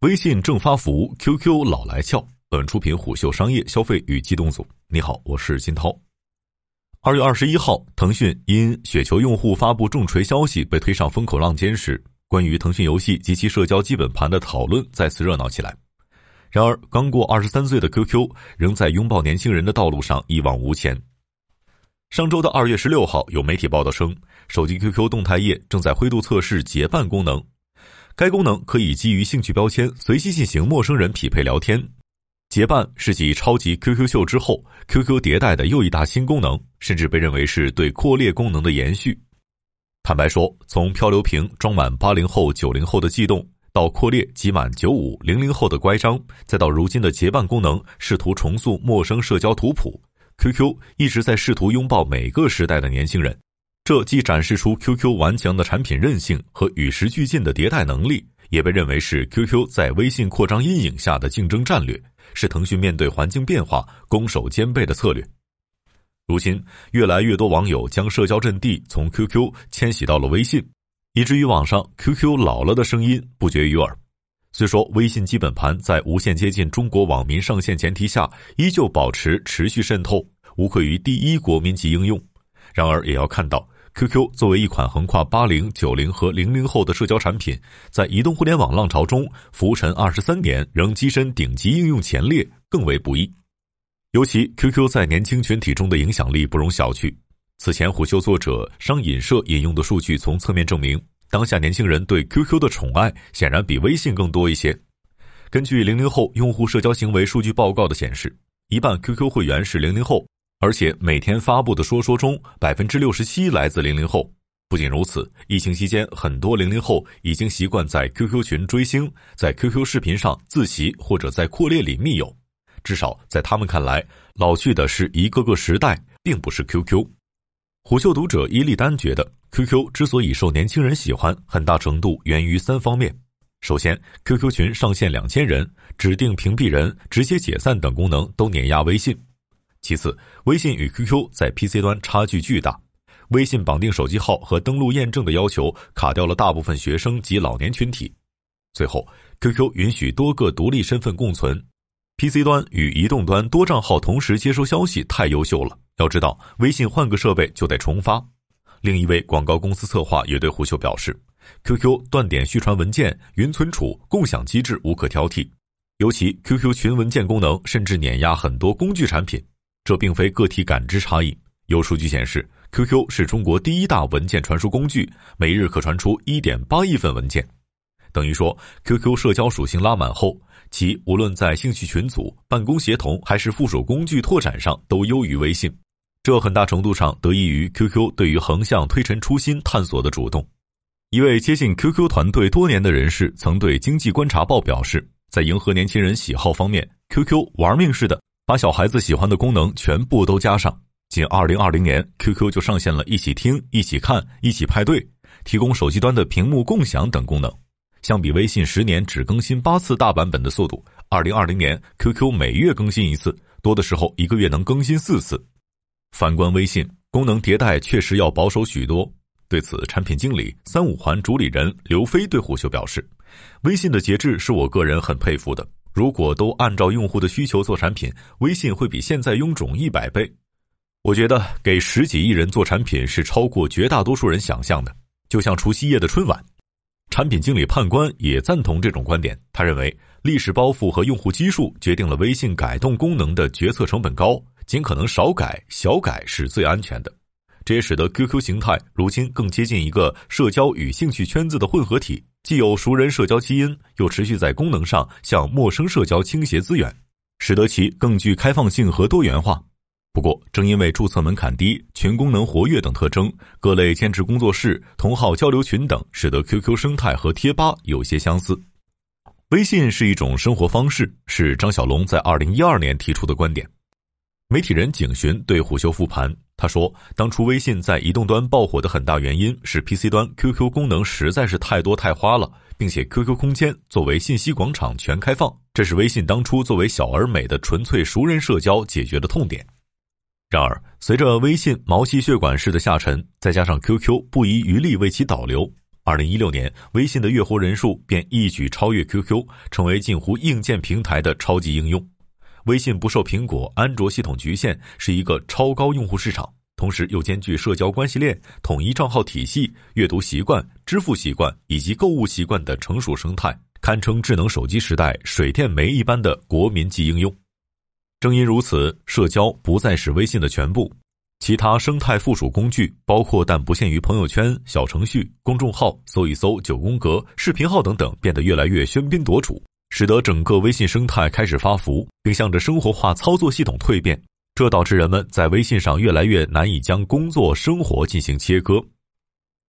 微信正发福，QQ 老来俏。本出品虎嗅商业消费与机动组。你好，我是金涛。二月二十一号，腾讯因雪球用户发布重锤消息被推上风口浪尖时，关于腾讯游戏及其社交基本盘的讨论再次热闹起来。然而，刚过二十三岁的 QQ 仍在拥抱年轻人的道路上一往无前。上周的二月十六号，有媒体报道称，手机 QQ 动态页正在灰度测试结伴功能。该功能可以基于兴趣标签随机进行陌生人匹配聊天。结伴是继超级 QQ 秀之后，QQ 迭代的又一大新功能，甚至被认为是对扩列功能的延续。坦白说，从漂流瓶装满八零后、九零后的悸动，到扩列挤满九五、零零后的乖张，再到如今的结伴功能，试图重塑陌生社交图谱，QQ 一直在试图拥抱每个时代的年轻人。这既展示出 QQ 顽强的产品韧性和与时俱进的迭代能力，也被认为是 QQ 在微信扩张阴影下的竞争战略，是腾讯面对环境变化攻守兼备的策略。如今，越来越多网友将社交阵地从 QQ 迁徙到了微信，以至于网上 QQ 老了的声音不绝于耳。虽说微信基本盘在无限接近中国网民上限前提下，依旧保持持续渗透，无愧于第一国民级应用，然而也要看到。QQ 作为一款横跨八零、九零和零零后的社交产品，在移动互联网浪潮中浮沉二十三年，仍跻身顶级应用前列，更为不易。尤其 QQ 在年轻群体中的影响力不容小觑。此前虎嗅作者商隐社引用的数据，从侧面证明，当下年轻人对 QQ 的宠爱显然比微信更多一些。根据零零后用户社交行为数据报告的显示，一半 QQ 会员是零零后。而且每天发布的说说中，百分之六十七来自零零后。不仅如此，疫情期间，很多零零后已经习惯在 QQ 群追星，在 QQ 视频上自习，或者在扩列里密友。至少在他们看来，老去的是一个个时代，并不是 QQ。虎嗅读者伊利丹觉得，QQ 之所以受年轻人喜欢，很大程度源于三方面：首先，QQ 群上线两千人，指定屏蔽人、直接解散等功能都碾压微信。其次，微信与 QQ 在 PC 端差距巨大，微信绑定手机号和登录验证的要求卡掉了大部分学生及老年群体。最后，QQ 允许多个独立身份共存，PC 端与移动端多账号同时接收消息太优秀了。要知道，微信换个设备就得重发。另一位广告公司策划也对胡秀表示，QQ 断点续传文件、云存储、共享机制无可挑剔，尤其 QQ 群文件功能甚至碾压很多工具产品。这并非个体感知差异。有数据显示，QQ 是中国第一大文件传输工具，每日可传出1.8亿份文件。等于说，QQ 社交属性拉满后，其无论在兴趣群组、办公协同还是附属工具拓展上，都优于微信。这很大程度上得益于 QQ 对于横向推陈出新探索的主动。一位接近 QQ 团队多年的人士曾对《经济观察报》表示，在迎合年轻人喜好方面，QQ 玩命似的。把小孩子喜欢的功能全部都加上。仅二零二零年，QQ 就上线了一起听、一起看、一起派对，提供手机端的屏幕共享等功能。相比微信十年只更新八次大版本的速度，二零二零年 QQ 每月更新一次，多的时候一个月能更新四次。反观微信，功能迭代确实要保守许多。对此，产品经理三五环主理人刘飞对虎嗅表示：“微信的节制是我个人很佩服的。”如果都按照用户的需求做产品，微信会比现在臃肿一百倍。我觉得给十几亿人做产品是超过绝大多数人想象的，就像除夕夜的春晚。产品经理判官也赞同这种观点，他认为历史包袱和用户基数决定了微信改动功能的决策成本高，尽可能少改、小改是最安全的。这也使得 QQ 形态如今更接近一个社交与兴趣圈子的混合体。既有熟人社交基因，又持续在功能上向陌生社交倾斜资源，使得其更具开放性和多元化。不过，正因为注册门槛低、群功能活跃等特征，各类兼职工作室、同号交流群等，使得 QQ 生态和贴吧有些相似。微信是一种生活方式，是张小龙在二零一二年提出的观点。媒体人景寻对虎嗅复盘。他说：“当初微信在移动端爆火的很大原因是 PC 端 QQ 功能实在是太多太花了，并且 QQ 空间作为信息广场全开放，这是微信当初作为小而美的纯粹熟人社交解决的痛点。然而，随着微信毛细血管式的下沉，再加上 QQ 不遗余力为其导流二零一六年，微信的月活人数便一举超越 QQ，成为近乎硬件平台的超级应用。微信不受苹果、安卓系统局限，是一个超高用户市场，同时又兼具社交关系链、统一账号体系、阅读习惯、支付习惯以及购物习惯的成熟生态，堪称智能手机时代水电煤一般的国民级应用。正因如此，社交不再是微信的全部，其他生态附属工具，包括但不限于朋友圈、小程序、公众号、搜一搜、九宫格、视频号等等，变得越来越喧宾夺主。使得整个微信生态开始发福，并向着生活化操作系统蜕变，这导致人们在微信上越来越难以将工作生活进行切割。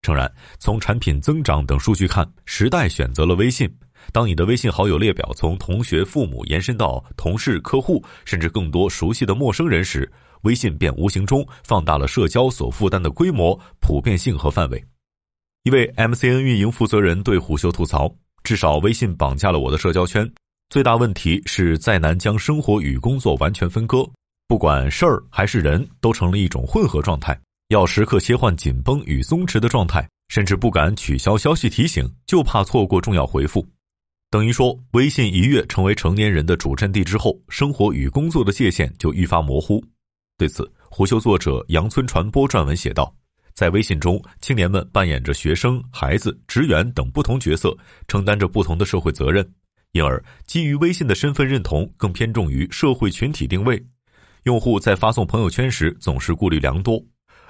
诚然，从产品增长等数据看，时代选择了微信。当你的微信好友列表从同学、父母延伸到同事、客户，甚至更多熟悉的陌生人时，微信便无形中放大了社交所负担的规模、普遍性和范围。一位 MCN 运营负责人对虎嗅吐槽。至少微信绑架了我的社交圈，最大问题是再难将生活与工作完全分割，不管事儿还是人都成了一种混合状态，要时刻切换紧绷与松弛的状态，甚至不敢取消消息提醒，就怕错过重要回复。等于说，微信一跃成为成年人的主阵地之后，生活与工作的界限就愈发模糊。对此，胡秀作者杨村传播撰文写道。在微信中，青年们扮演着学生、孩子、职员等不同角色，承担着不同的社会责任，因而基于微信的身份认同更偏重于社会群体定位。用户在发送朋友圈时总是顾虑良多，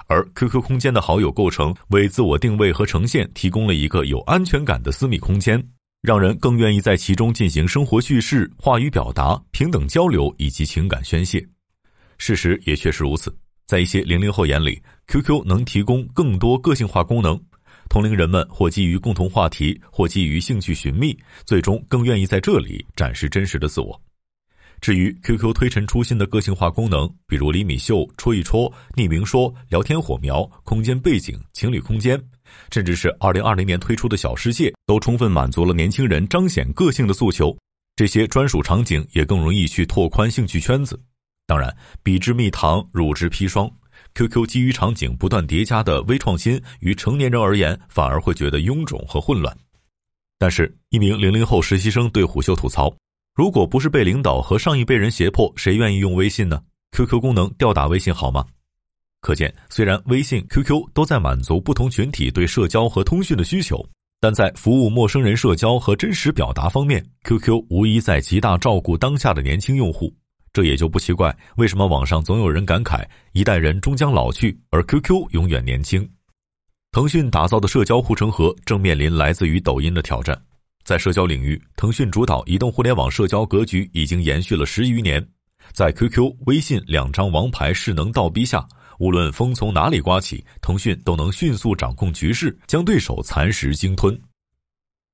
而 QQ 空间的好友构成为自我定位和呈现提供了一个有安全感的私密空间，让人更愿意在其中进行生活叙事、话语表达、平等交流以及情感宣泄。事实也确实如此。在一些零零后眼里，QQ 能提供更多个性化功能，同龄人们或基于共同话题，或基于兴趣寻觅，最终更愿意在这里展示真实的自我。至于 QQ 推陈出新的个性化功能，比如厘米秀、戳一戳、匿名说、聊天火苗、空间背景、情侣空间，甚至是2020年推出的小世界，都充分满足了年轻人彰显个性的诉求。这些专属场景也更容易去拓宽兴趣圈子。当然，比之蜜糖，乳之砒霜。QQ 基于场景不断叠加的微创新，于成年人而言反而会觉得臃肿和混乱。但是，一名零零后实习生对虎嗅吐槽：“如果不是被领导和上一辈人胁迫，谁愿意用微信呢？QQ 功能吊打微信好吗？”可见，虽然微信、QQ 都在满足不同群体对社交和通讯的需求，但在服务陌生人社交和真实表达方面，QQ 无疑在极大照顾当下的年轻用户。这也就不奇怪，为什么网上总有人感慨一代人终将老去，而 QQ 永远年轻。腾讯打造的社交护城河正面临来自于抖音的挑战。在社交领域，腾讯主导移动互联网社交格局已经延续了十余年。在 QQ、微信两张王牌势能倒逼下，无论风从哪里刮起，腾讯都能迅速掌控局势，将对手蚕食鲸吞。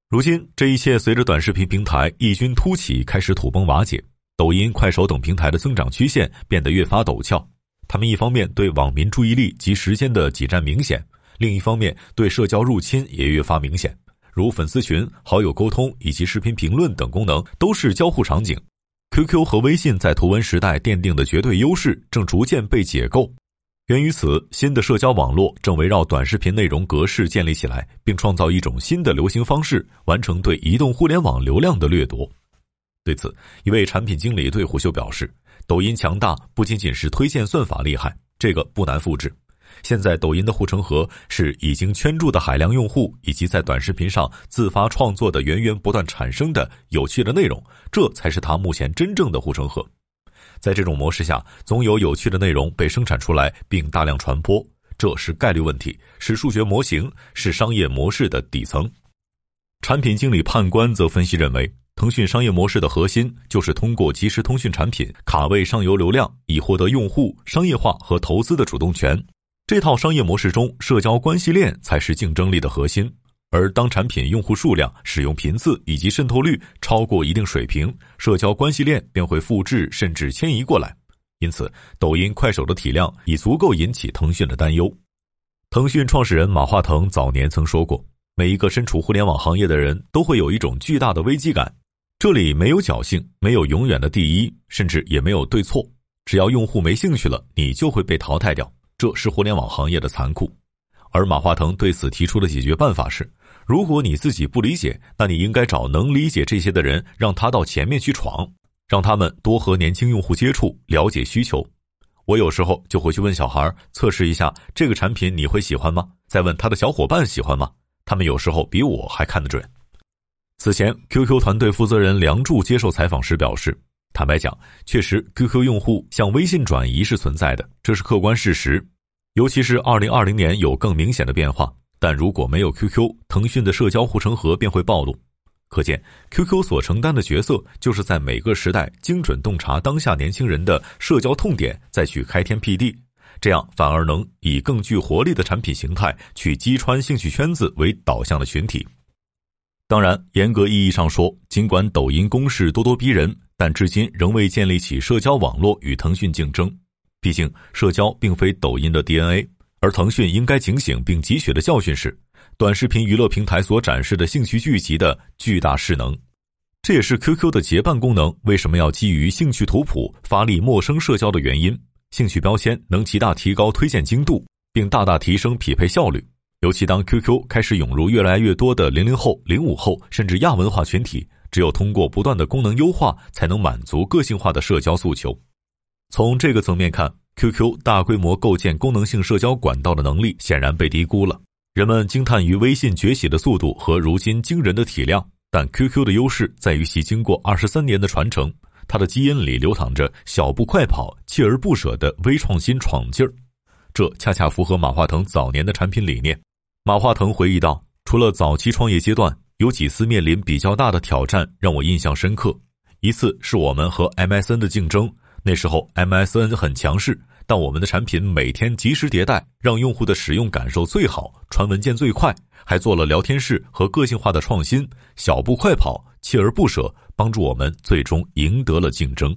如今，这一切随着短视频平台异军突起开始土崩瓦解。抖音、快手等平台的增长曲线变得越发陡峭，他们一方面对网民注意力及时间的挤占明显，另一方面对社交入侵也越发明显，如粉丝群、好友沟通以及视频评论等功能都是交互场景。QQ 和微信在图文时代奠定的绝对优势正逐渐被解构，源于此，新的社交网络正围绕短视频内容格式建立起来，并创造一种新的流行方式，完成对移动互联网流量的掠夺。对此，一位产品经理对虎嗅表示：“抖音强大不仅仅是推荐算法厉害，这个不难复制。现在抖音的护城河是已经圈住的海量用户，以及在短视频上自发创作的源源不断产生的有趣的内容，这才是它目前真正的护城河。在这种模式下，总有有趣的内容被生产出来并大量传播，这是概率问题，是数学模型，是商业模式的底层。”产品经理判官则分析认为。腾讯商业模式的核心就是通过即时通讯产品卡位上游流量，以获得用户商业化和投资的主动权。这套商业模式中，社交关系链才是竞争力的核心。而当产品用户数量、使用频次以及渗透率超过一定水平，社交关系链便会复制甚至迁移过来。因此，抖音、快手的体量已足够引起腾讯的担忧。腾讯创始人马化腾早年曾说过：“每一个身处互联网行业的人都会有一种巨大的危机感。”这里没有侥幸，没有永远的第一，甚至也没有对错。只要用户没兴趣了，你就会被淘汰掉。这是互联网行业的残酷。而马化腾对此提出的解决办法是：如果你自己不理解，那你应该找能理解这些的人，让他到前面去闯，让他们多和年轻用户接触，了解需求。我有时候就会去问小孩，测试一下这个产品你会喜欢吗？再问他的小伙伴喜欢吗？他们有时候比我还看得准。此前，QQ 团队负责人梁祝接受采访时表示，坦白讲，确实 QQ 用户向微信转移是存在的，这是客观事实。尤其是2020年有更明显的变化。但如果没有 QQ，腾讯的社交护城河便会暴露。可见，QQ 所承担的角色就是在每个时代精准洞察当下年轻人的社交痛点，再去开天辟地，这样反而能以更具活力的产品形态去击穿兴趣圈子为导向的群体。当然，严格意义上说，尽管抖音攻势咄咄逼人，但至今仍未建立起社交网络与腾讯竞争。毕竟，社交并非抖音的 DNA。而腾讯应该警醒并汲取的教训是，短视频娱乐平台所展示的兴趣聚集的巨大势能，这也是 QQ 的结伴功能为什么要基于兴趣图谱发力陌生社交的原因。兴趣标签能极大提高推荐精度，并大大提升匹配效率。尤其当 QQ 开始涌入越来越多的零零后、零五后甚至亚文化群体，只有通过不断的功能优化，才能满足个性化的社交诉求。从这个层面看。QQ 大规模构建功能性社交管道的能力显然被低估了。人们惊叹于微信崛起的速度和如今惊人的体量，但 QQ 的优势在于其经过二十三年的传承，它的基因里流淌着小步快跑、锲而不舍的微创新闯劲儿。这恰恰符合马化腾早年的产品理念。马化腾回忆道：“除了早期创业阶段，有几次面临比较大的挑战让我印象深刻。一次是我们和 MSN 的竞争。”那时候 MSN 很强势，但我们的产品每天及时迭代，让用户的使用感受最好，传文件最快，还做了聊天室和个性化的创新，小步快跑，锲而不舍，帮助我们最终赢得了竞争。